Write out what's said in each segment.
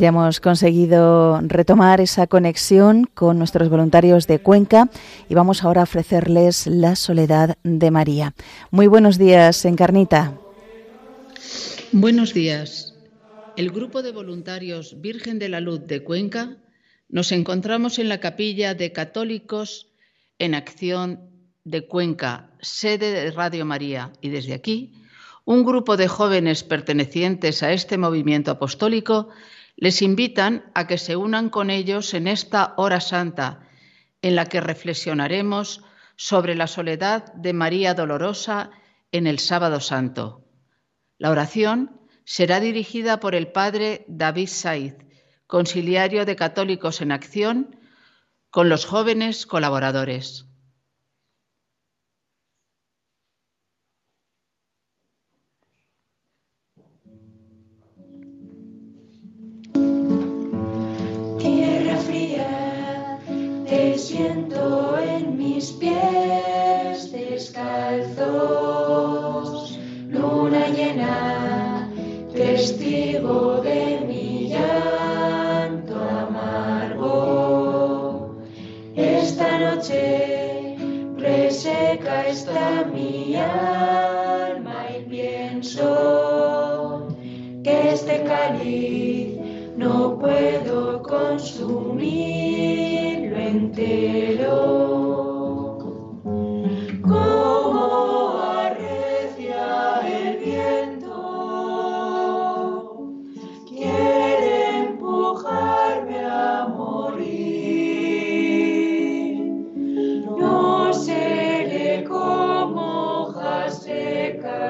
Ya hemos conseguido retomar esa conexión con nuestros voluntarios de Cuenca y vamos ahora a ofrecerles la soledad de María. Muy buenos días, Encarnita. Buenos días. El grupo de voluntarios Virgen de la Luz de Cuenca nos encontramos en la capilla de católicos en acción de Cuenca, sede de Radio María, y desde aquí, un grupo de jóvenes pertenecientes a este movimiento apostólico les invitan a que se unan con ellos en esta hora santa, en la que reflexionaremos sobre la soledad de María Dolorosa en el sábado santo. La oración será dirigida por el padre David Saiz, conciliario de Católicos en Acción, con los jóvenes colaboradores. Siento en mis pies descalzos, luna llena, testigo de mi llanto amargo. Esta noche reseca está mi alma y pienso que este cáliz no puedo consumirlo entero. Como arrecia el viento, quiere empujarme a morir. No seré como hoja seca,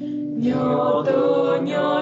ni otoño.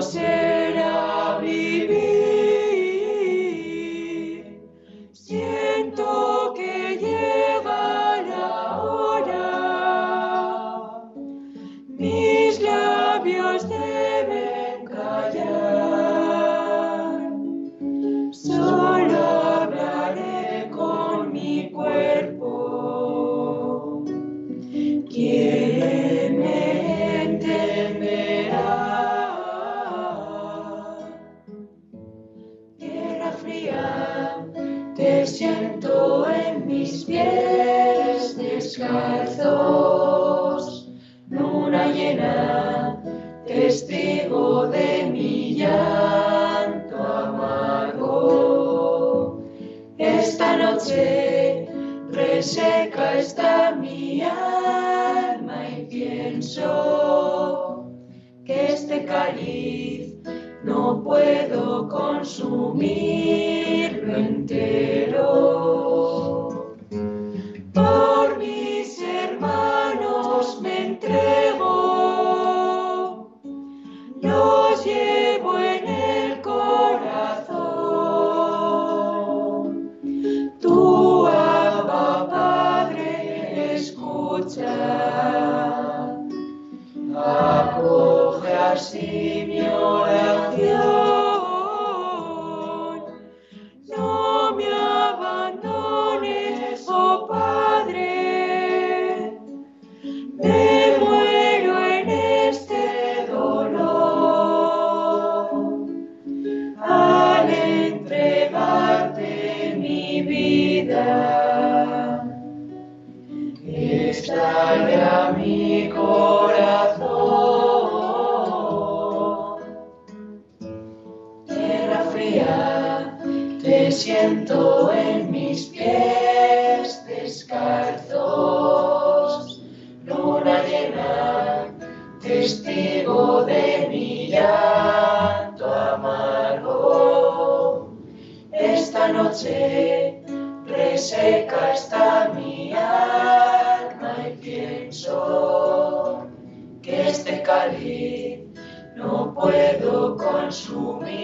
day. 我们。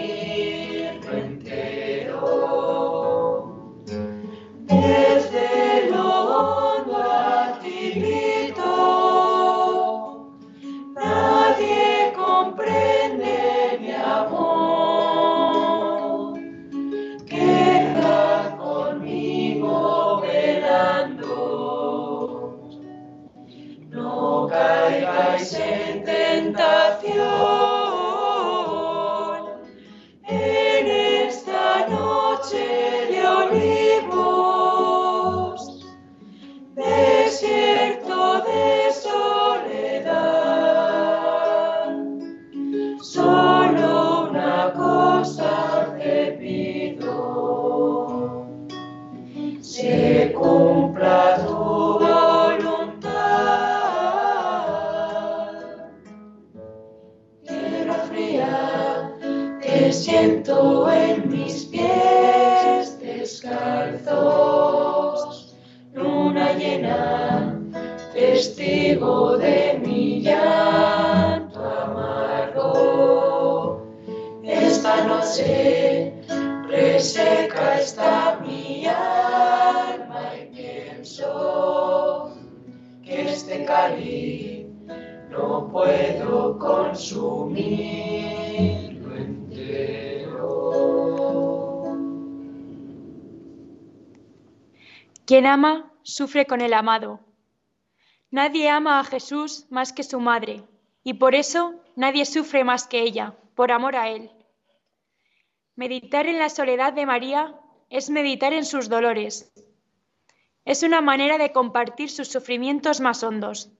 No puedo consumirlo entero. Quien ama, sufre con el amado. Nadie ama a Jesús más que su madre, y por eso nadie sufre más que ella, por amor a Él. Meditar en la soledad de María es meditar en sus dolores. Es una manera de compartir sus sufrimientos más hondos.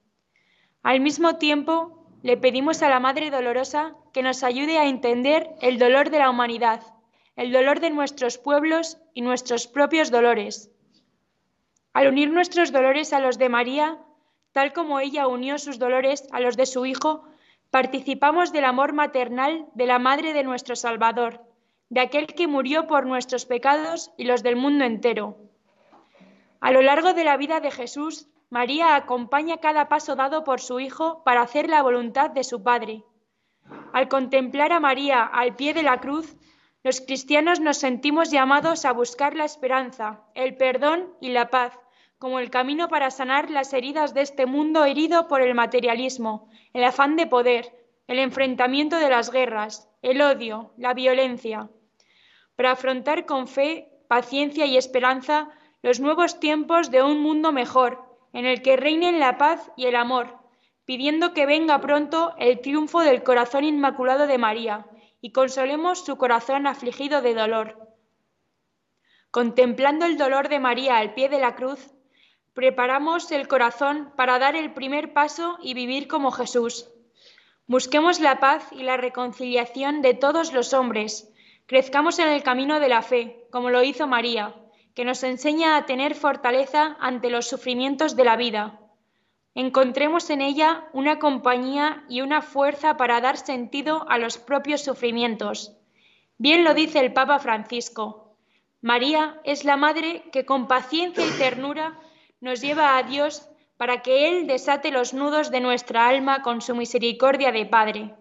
Al mismo tiempo, le pedimos a la Madre Dolorosa que nos ayude a entender el dolor de la humanidad, el dolor de nuestros pueblos y nuestros propios dolores. Al unir nuestros dolores a los de María, tal como ella unió sus dolores a los de su Hijo, participamos del amor maternal de la Madre de nuestro Salvador, de aquel que murió por nuestros pecados y los del mundo entero. A lo largo de la vida de Jesús, María acompaña cada paso dado por su Hijo para hacer la voluntad de su Padre. Al contemplar a María al pie de la cruz, los cristianos nos sentimos llamados a buscar la esperanza, el perdón y la paz, como el camino para sanar las heridas de este mundo herido por el materialismo, el afán de poder, el enfrentamiento de las guerras, el odio, la violencia para afrontar con fe, paciencia y esperanza los nuevos tiempos de un mundo mejor, en el que reinen la paz y el amor, pidiendo que venga pronto el triunfo del corazón inmaculado de María y consolemos su corazón afligido de dolor. Contemplando el dolor de María al pie de la cruz, preparamos el corazón para dar el primer paso y vivir como Jesús. Busquemos la paz y la reconciliación de todos los hombres, Crezcamos en el camino de la fe, como lo hizo María, que nos enseña a tener fortaleza ante los sufrimientos de la vida. Encontremos en ella una compañía y una fuerza para dar sentido a los propios sufrimientos. Bien lo dice el Papa Francisco. María es la madre que con paciencia y ternura nos lleva a Dios para que Él desate los nudos de nuestra alma con su misericordia de Padre.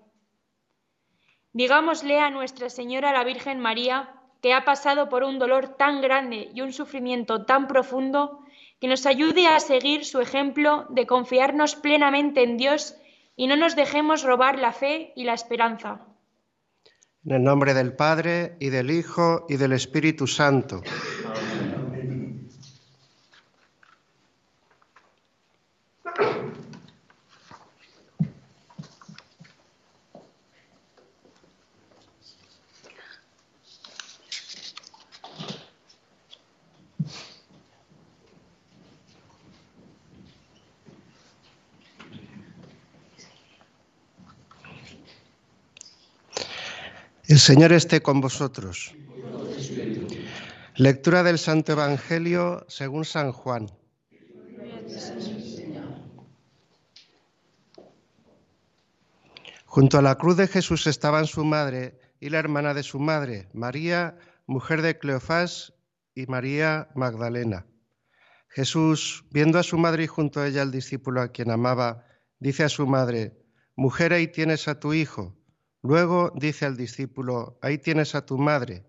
Digámosle a Nuestra Señora la Virgen María, que ha pasado por un dolor tan grande y un sufrimiento tan profundo, que nos ayude a seguir su ejemplo de confiarnos plenamente en Dios y no nos dejemos robar la fe y la esperanza. En el nombre del Padre y del Hijo y del Espíritu Santo. Señor esté con vosotros. Lectura del Santo Evangelio según San Juan. Junto a la cruz de Jesús estaban su madre y la hermana de su madre, María, mujer de Cleofás, y María Magdalena. Jesús, viendo a su madre y junto a ella al discípulo a quien amaba, dice a su madre, Mujer, ahí tienes a tu hijo. Luego dice al discípulo, ahí tienes a tu madre.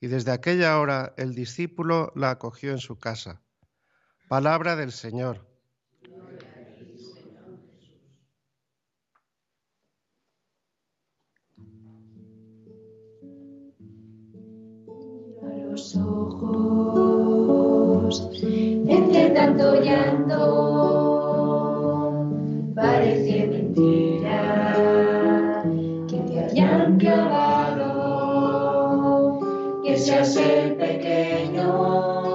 Y desde aquella hora el discípulo la acogió en su casa. Palabra del Señor. A los ojos, llanto, seas el pequeño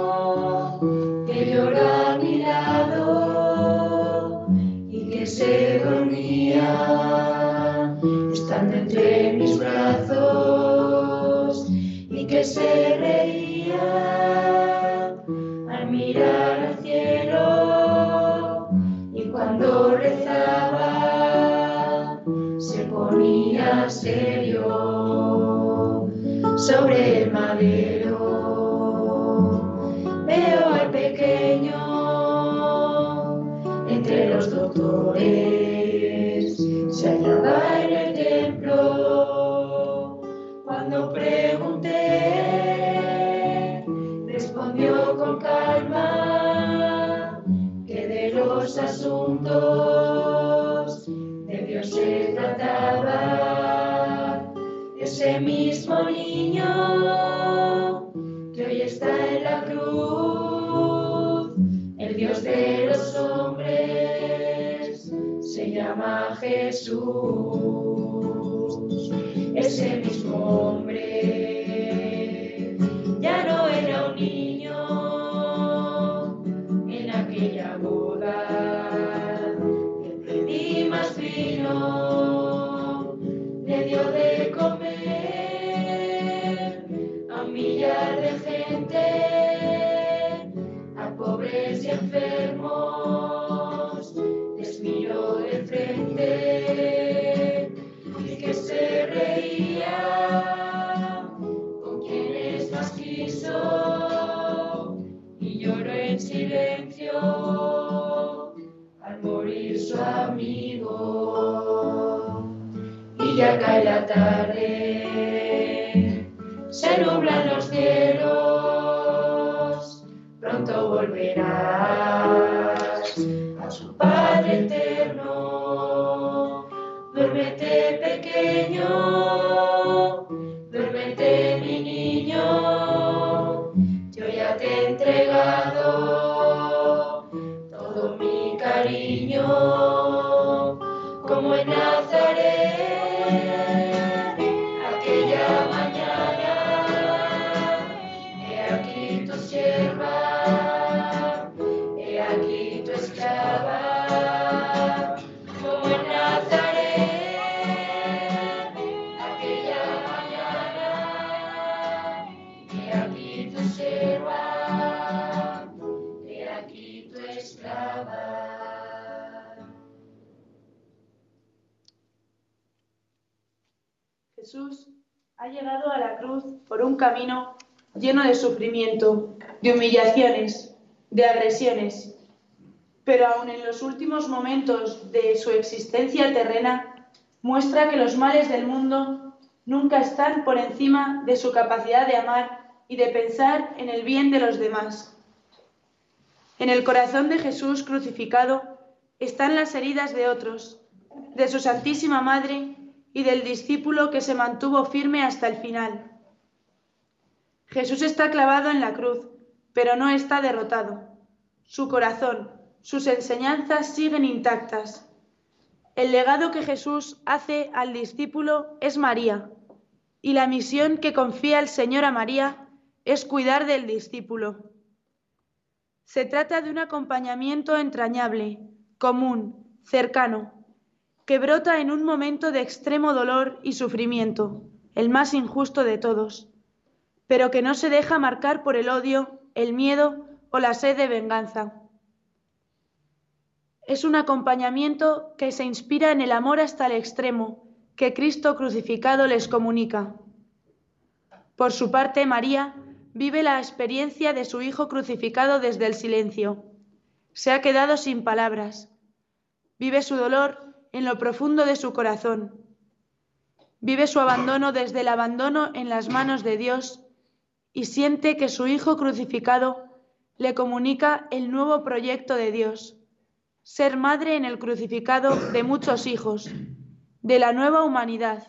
se llama Jesús. Ese mismo hombre ya no era un niño en aquella boda. Le pedí más vino, le dio de comer a un millar de gente, a pobres y enfermos, y que se reía con quienes más quiso y lloró en silencio al morir su amigo. Y ya cae la tarde, se nublan los cielos, pronto volverás duérmete mi niño, yo ya te he entregado todo mi cariño, como en Nazaret, un camino lleno de sufrimiento, de humillaciones, de agresiones. Pero aun en los últimos momentos de su existencia terrena, muestra que los males del mundo nunca están por encima de su capacidad de amar y de pensar en el bien de los demás. En el corazón de Jesús crucificado están las heridas de otros, de su Santísima Madre y del discípulo que se mantuvo firme hasta el final. Jesús está clavado en la cruz, pero no está derrotado. Su corazón, sus enseñanzas siguen intactas. El legado que Jesús hace al discípulo es María, y la misión que confía el Señor a María es cuidar del discípulo. Se trata de un acompañamiento entrañable, común, cercano, que brota en un momento de extremo dolor y sufrimiento, el más injusto de todos, pero que no se deja marcar por el odio, el miedo o la sed de venganza. Es un acompañamiento que se inspira en el amor hasta el extremo que Cristo crucificado les comunica. Por su parte, María vive la experiencia de su Hijo crucificado desde el silencio. Se ha quedado sin palabras. Vive su dolor en lo profundo de su corazón. Vive su abandono desde el abandono en las manos de Dios y siente que su Hijo crucificado le comunica el nuevo proyecto de Dios, ser madre en el crucificado de muchos hijos, de la nueva humanidad,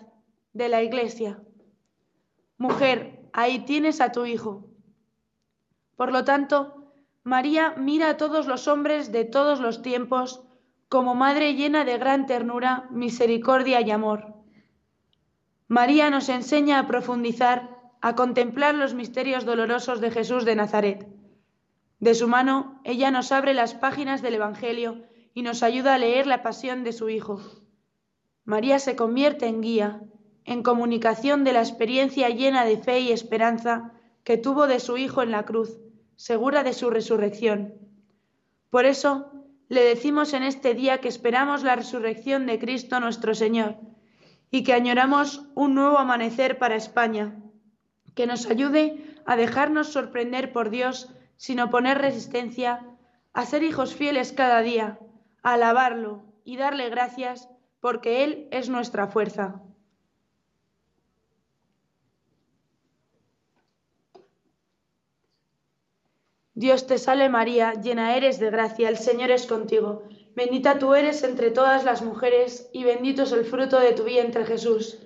de la Iglesia. Mujer, ahí tienes a tu Hijo. Por lo tanto, María mira a todos los hombres de todos los tiempos como madre llena de gran ternura, misericordia y amor. María nos enseña a profundizar, a contemplar los misterios dolorosos de Jesús de Nazaret. De su mano, ella nos abre las páginas del Evangelio y nos ayuda a leer la pasión de su Hijo. María se convierte en guía, en comunicación de la experiencia llena de fe y esperanza que tuvo de su Hijo en la cruz, segura de su resurrección. Por eso, le decimos en este día que esperamos la resurrección de Cristo nuestro Señor y que añoramos un nuevo amanecer para España, que nos ayude a dejarnos sorprender por Dios sin oponer resistencia, a ser hijos fieles cada día, a alabarlo y darle gracias porque Él es nuestra fuerza. Dios te salve María, llena eres de gracia, el Señor es contigo. Bendita tú eres entre todas las mujeres y bendito es el fruto de tu vientre Jesús.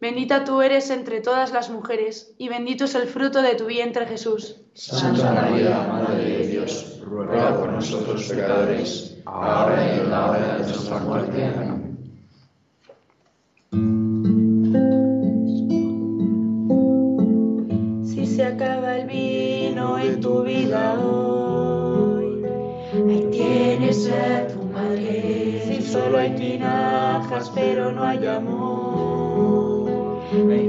Bendita tú eres entre todas las mujeres y bendito es el fruto de tu vientre Jesús. Santa María, Madre de Dios, ruega por nosotros pecadores, ahora y en la hora de nuestra muerte. Amén. Si se acaba el vino en tu vida hoy, Ahí tienes a tu madre. si solo hay tinajas pero no hay amor,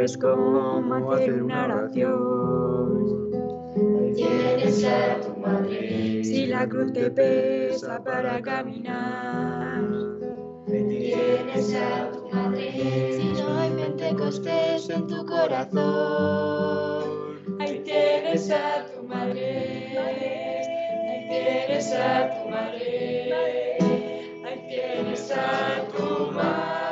sabes cómo hacer una oración, Ahí tienes a tu madre. si la cruz te pesa para caminar. Ahí tienes a tu madre. Si no hay Pentecostés en tu corazón, Ahí tienes a tu madre. Ahí tienes a tu madre. Ahí tienes a tu madre.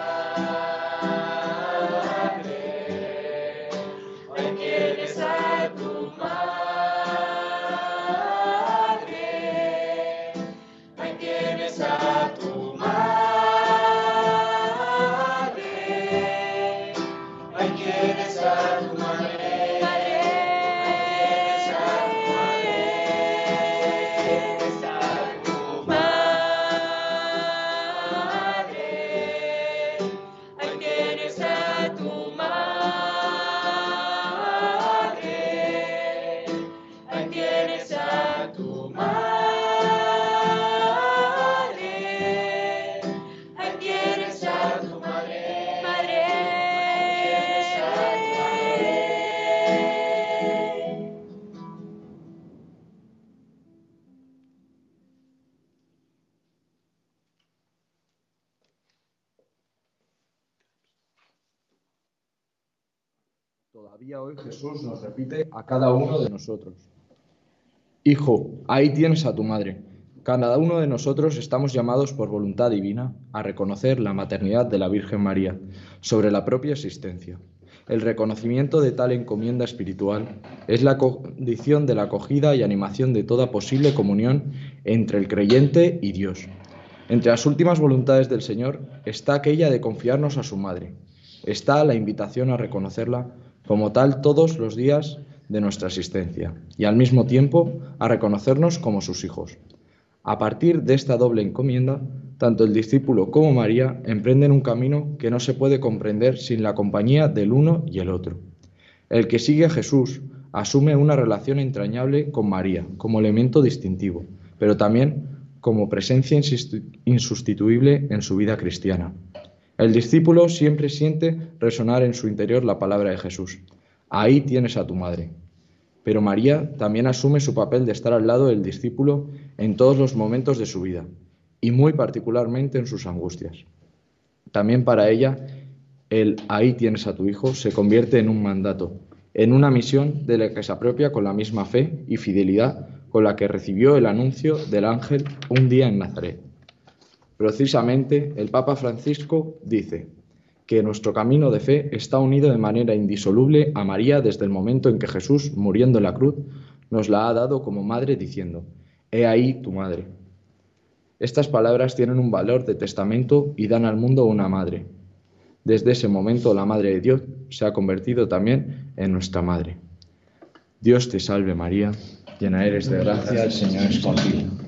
Todavía hoy Jesús nos repite a cada uno de nosotros. Hijo, ahí tienes a tu madre. Cada uno de nosotros estamos llamados por voluntad divina a reconocer la maternidad de la Virgen María sobre la propia existencia. El reconocimiento de tal encomienda espiritual es la condición de la acogida y animación de toda posible comunión entre el creyente y Dios. Entre las últimas voluntades del Señor está aquella de confiarnos a su Madre. Está la invitación a reconocerla como tal todos los días de nuestra existencia y al mismo tiempo a reconocernos como sus hijos. A partir de esta doble encomienda, tanto el discípulo como María emprenden un camino que no se puede comprender sin la compañía del uno y el otro. El que sigue a Jesús asume una relación entrañable con María como elemento distintivo, pero también como presencia insustituible en su vida cristiana. El discípulo siempre siente resonar en su interior la palabra de Jesús. Ahí tienes a tu madre. Pero María también asume su papel de estar al lado del discípulo en todos los momentos de su vida, y muy particularmente en sus angustias. También para ella, el ahí tienes a tu hijo se convierte en un mandato, en una misión de la que se apropia con la misma fe y fidelidad con la que recibió el anuncio del ángel un día en Nazaret. Precisamente el Papa Francisco dice que nuestro camino de fe está unido de manera indisoluble a María desde el momento en que Jesús, muriendo en la cruz, nos la ha dado como madre diciendo, He ahí tu madre. Estas palabras tienen un valor de testamento y dan al mundo una madre. Desde ese momento la Madre de Dios se ha convertido también en nuestra madre. Dios te salve María, llena eres de gracia, el Señor es contigo.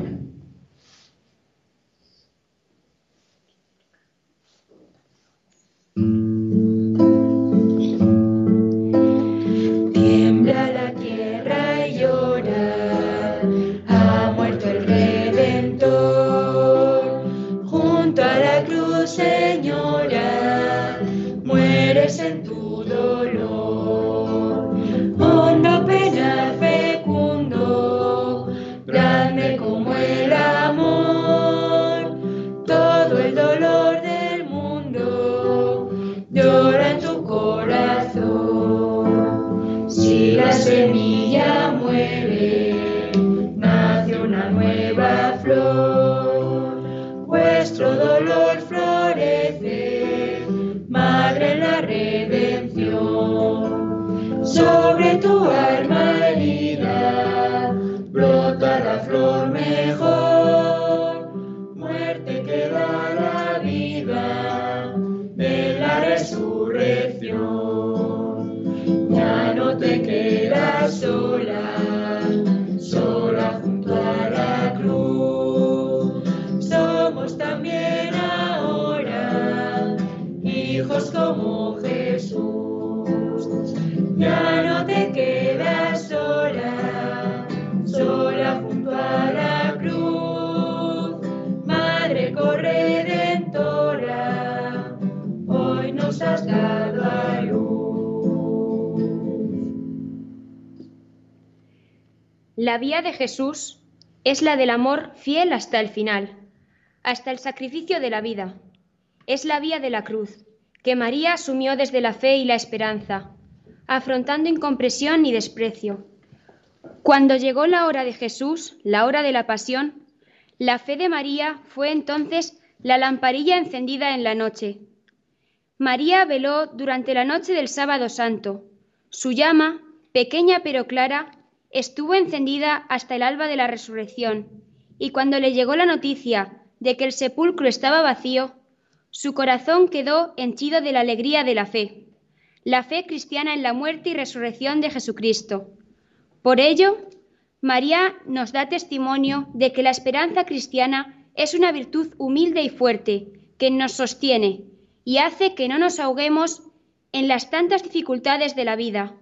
Como Jesús. Ya no te quedas sola, sola junto a la cruz. Madre corredentora, hoy nos has dado a luz. La vía de Jesús es la del amor fiel hasta el final, hasta el sacrificio de la vida. Es la vía de la cruz, que María asumió desde la fe y la esperanza, afrontando incompresión y desprecio. Cuando llegó la hora de Jesús, la hora de la pasión, la fe de María fue entonces la lamparilla encendida en la noche. María veló durante la noche del sábado santo. Su llama, pequeña pero clara, estuvo encendida hasta el alba de la resurrección, y cuando le llegó la noticia de que el sepulcro estaba vacío, su corazón quedó henchido de la alegría de la fe, la fe cristiana en la muerte y resurrección de Jesucristo. Por ello, María nos da testimonio de que la esperanza cristiana es una virtud humilde y fuerte que nos sostiene y hace que no nos ahoguemos en las tantas dificultades de la vida.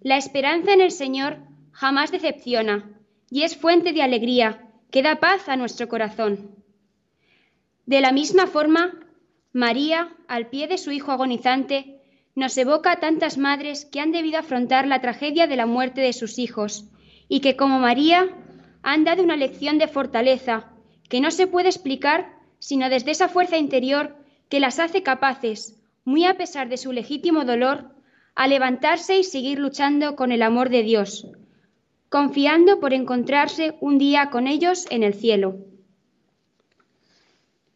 La esperanza en el Señor jamás decepciona y es fuente de alegría que da paz a nuestro corazón. De la misma forma, María, al pie de su Hijo agonizante, nos evoca a tantas madres que han debido afrontar la tragedia de la muerte de sus hijos y que, como María, han dado una lección de fortaleza que no se puede explicar sino desde esa fuerza interior que las hace capaces, muy a pesar de su legítimo dolor, a levantarse y seguir luchando con el amor de Dios, confiando por encontrarse un día con ellos en el cielo.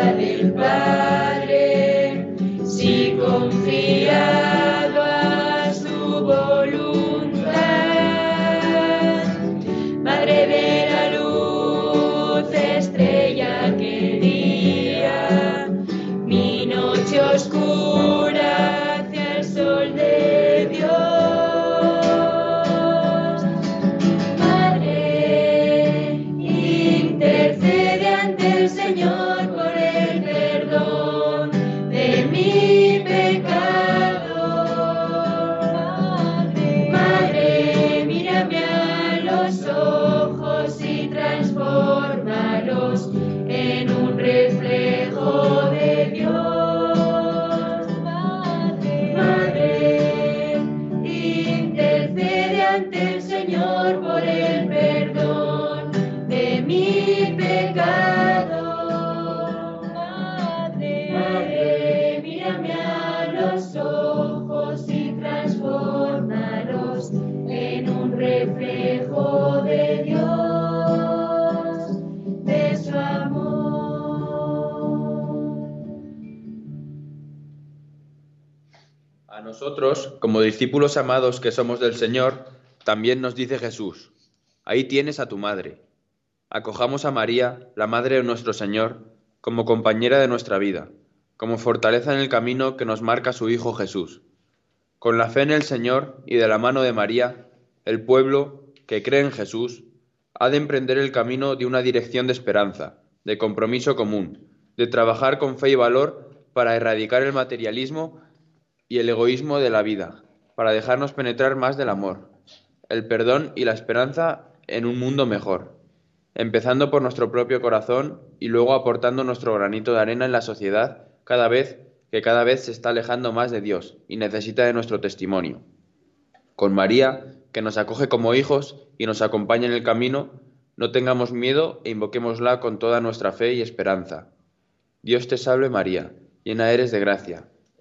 Hallelujah. Nosotros, como discípulos amados que somos del Señor, también nos dice Jesús, ahí tienes a tu madre. Acojamos a María, la Madre de nuestro Señor, como compañera de nuestra vida, como fortaleza en el camino que nos marca su Hijo Jesús. Con la fe en el Señor y de la mano de María, el pueblo, que cree en Jesús, ha de emprender el camino de una dirección de esperanza, de compromiso común, de trabajar con fe y valor para erradicar el materialismo y el egoísmo de la vida, para dejarnos penetrar más del amor, el perdón y la esperanza en un mundo mejor, empezando por nuestro propio corazón y luego aportando nuestro granito de arena en la sociedad cada vez que cada vez se está alejando más de Dios y necesita de nuestro testimonio. Con María, que nos acoge como hijos y nos acompaña en el camino, no tengamos miedo e invoquémosla con toda nuestra fe y esperanza. Dios te salve María, llena eres de gracia,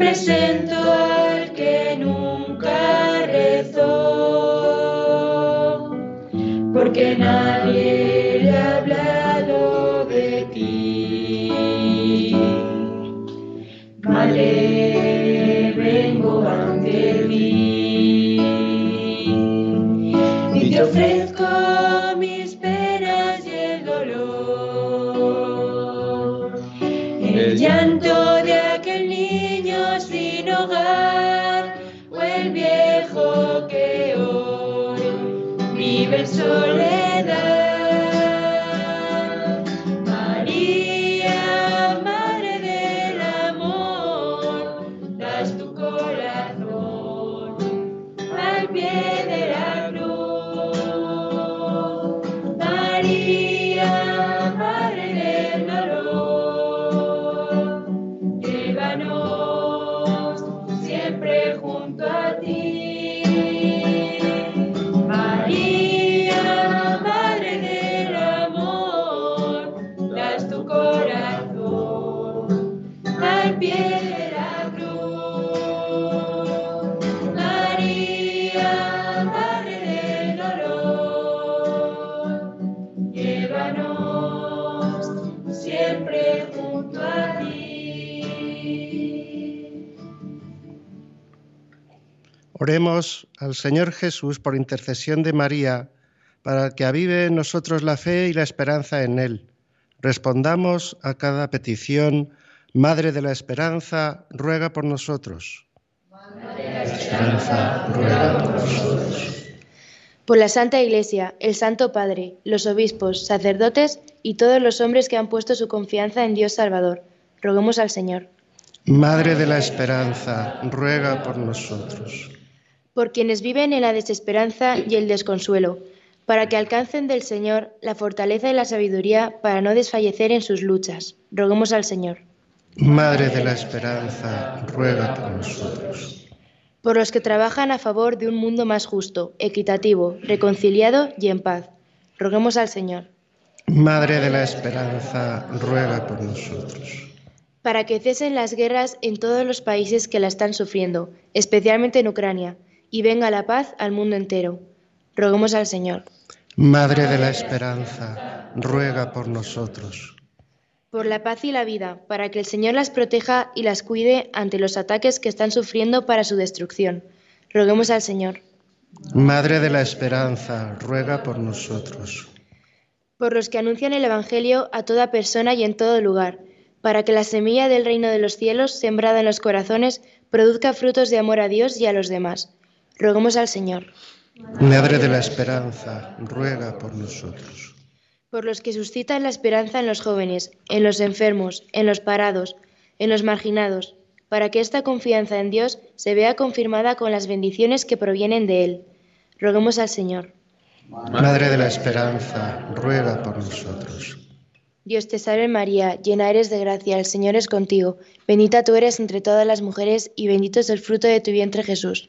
Presento al que nunca rezó, porque nadie le ha hablado de ti. Madre, vengo ante ti y te ofrezco mis penas vive Oremos al Señor Jesús por intercesión de María, para que avive en nosotros la fe y la esperanza en Él. Respondamos a cada petición. Madre de la Esperanza, ruega por nosotros. Madre de la Esperanza, ruega por nosotros. Por la Santa Iglesia, el Santo Padre, los obispos, sacerdotes y todos los hombres que han puesto su confianza en Dios Salvador, roguemos al Señor. Madre de la Esperanza, ruega por nosotros. Por quienes viven en la desesperanza y el desconsuelo, para que alcancen del Señor la fortaleza y la sabiduría para no desfallecer en sus luchas, roguemos al Señor. Madre de la Esperanza, ruega por nosotros. Por los que trabajan a favor de un mundo más justo, equitativo, reconciliado y en paz, roguemos al Señor. Madre de la Esperanza, ruega por nosotros para que cesen las guerras en todos los países que la están sufriendo, especialmente en Ucrania, y venga la paz al mundo entero. Roguemos al Señor. Madre de la Esperanza, ruega por nosotros. Por la paz y la vida, para que el Señor las proteja y las cuide ante los ataques que están sufriendo para su destrucción. Roguemos al Señor. Madre de la Esperanza, ruega por nosotros. Por los que anuncian el Evangelio a toda persona y en todo lugar para que la semilla del reino de los cielos, sembrada en los corazones, produzca frutos de amor a Dios y a los demás. Roguemos al Señor. Madre de la Esperanza, ruega por nosotros. Por los que suscitan la esperanza en los jóvenes, en los enfermos, en los parados, en los marginados, para que esta confianza en Dios se vea confirmada con las bendiciones que provienen de Él. Roguemos al Señor. Madre de la Esperanza, ruega por nosotros. Dios te salve María, llena eres de gracia, el Señor es contigo, bendita tú eres entre todas las mujeres y bendito es el fruto de tu vientre Jesús.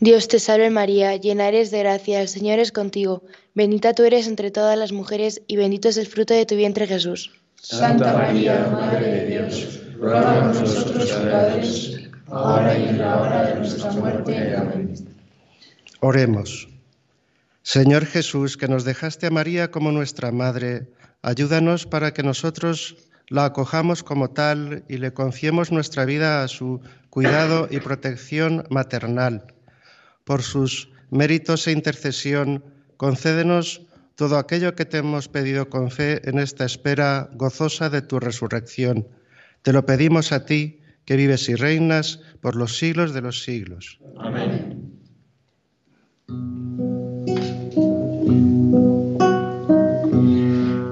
Dios te salve María, llena eres de gracia, el Señor es contigo, bendita tú eres entre todas las mujeres y bendito es el fruto de tu vientre Jesús. Santa María, Madre de Dios, ruega por nosotros pecadores, ahora y en la hora de nuestra muerte. Amén. Oremos. Señor Jesús, que nos dejaste a María como nuestra Madre, ayúdanos para que nosotros la acojamos como tal y le confiemos nuestra vida a su cuidado y protección maternal. Por sus méritos e intercesión, concédenos todo aquello que te hemos pedido con fe en esta espera gozosa de tu resurrección. Te lo pedimos a ti, que vives y reinas por los siglos de los siglos. Amén.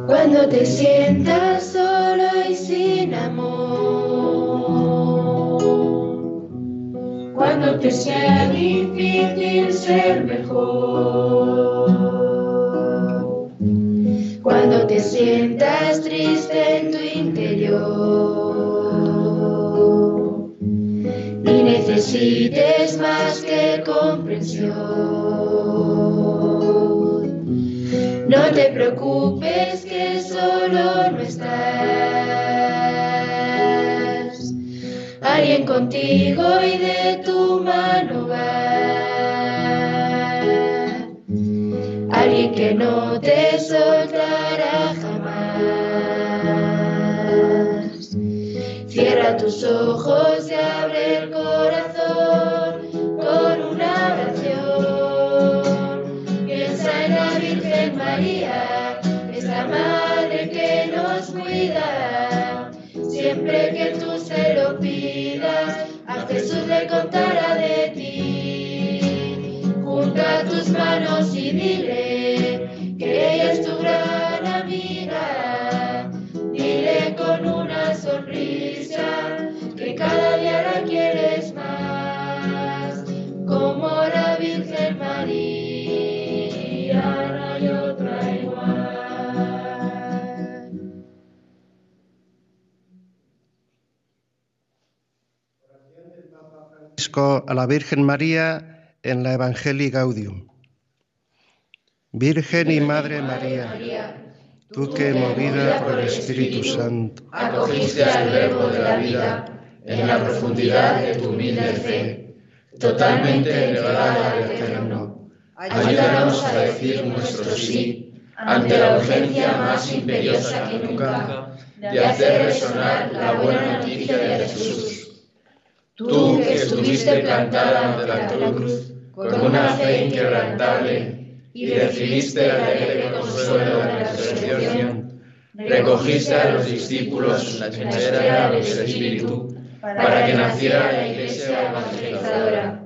Cuando te sientas solo te sea difícil ser mejor, cuando te sientas triste en tu interior y necesites más que comprensión. No te preocupes que solo no estás. Contigo y de tu mano va. Alguien que no te soltará jamás. Cierra tus ojos y abre el corazón Jesús le contará de ti. Junta tus manos y dile A la Virgen María en la Evangelii Gaudium. Virgen y Madre María, tú que, movida por el Espíritu Santo, acogiste al Verbo de la vida en la profundidad de tu humilde fe, totalmente entregada al Eterno. Ayúdanos a decir nuestro sí ante la urgencia más imperiosa que nunca de hacer resonar la buena noticia de Jesús. Tú que estuviste plantada ante la cruz con una fe inquebrantable y recibiste el alegre consuelo de la resurrección, recogiste a los discípulos en la espera del Espíritu para que naciera la Iglesia evangelizadora.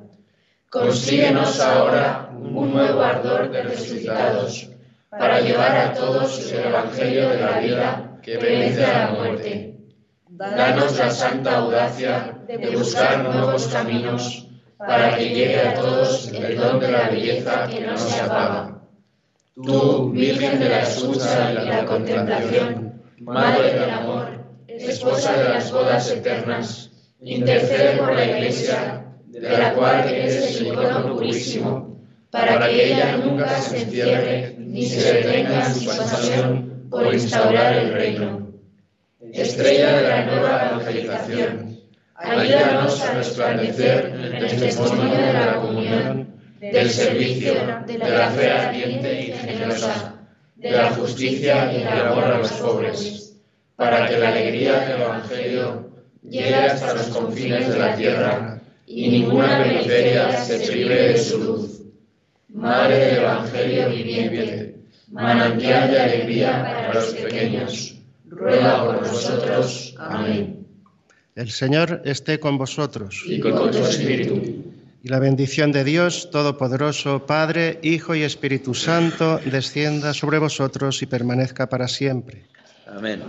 Consíguenos ahora un nuevo ardor de resucitados para llevar a todos el Evangelio de la vida que vence a la muerte. Danos la santa audacia de buscar nuevos caminos para que llegue a todos el don de la belleza que no se apaga. Tú, Virgen de la escucha y la contemplación, Madre del amor, esposa de las bodas eternas, intercede por la Iglesia, de la cual eres el icono purísimo, para que ella nunca se encierre ni se detenga en su pasión por instaurar el reino. Estrella de la nueva evangelización, ayúdanos a resplandecer en el testimonio de la comunión, del servicio, de la fe ardiente y generosa, de la justicia y el amor a los pobres, para que la alegría del Evangelio llegue hasta los confines de la tierra y ninguna periferia se prive de su luz. Madre del Evangelio viviente, manantial de alegría para los pequeños, ruega por nosotros. Amén. El Señor esté con vosotros. Y con tu espíritu. Y la bendición de Dios Todopoderoso, Padre, Hijo y Espíritu Santo, descienda sobre vosotros y permanezca para siempre. Amén.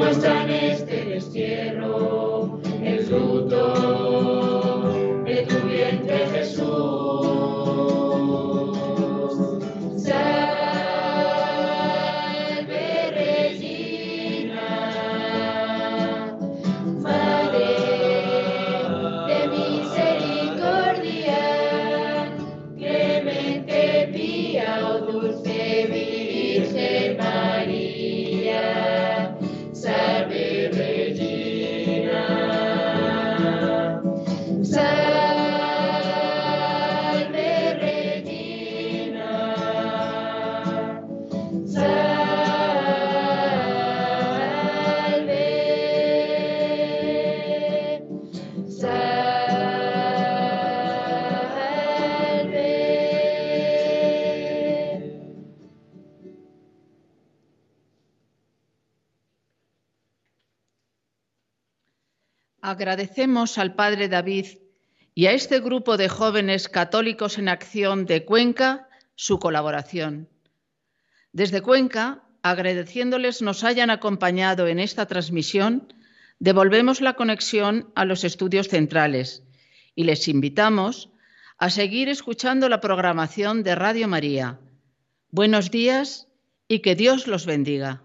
Ojos y Agradecemos al Padre David y a este grupo de jóvenes católicos en acción de Cuenca su colaboración. Desde Cuenca, agradeciéndoles nos hayan acompañado en esta transmisión, devolvemos la conexión a los estudios centrales y les invitamos a seguir escuchando la programación de Radio María. Buenos días y que Dios los bendiga.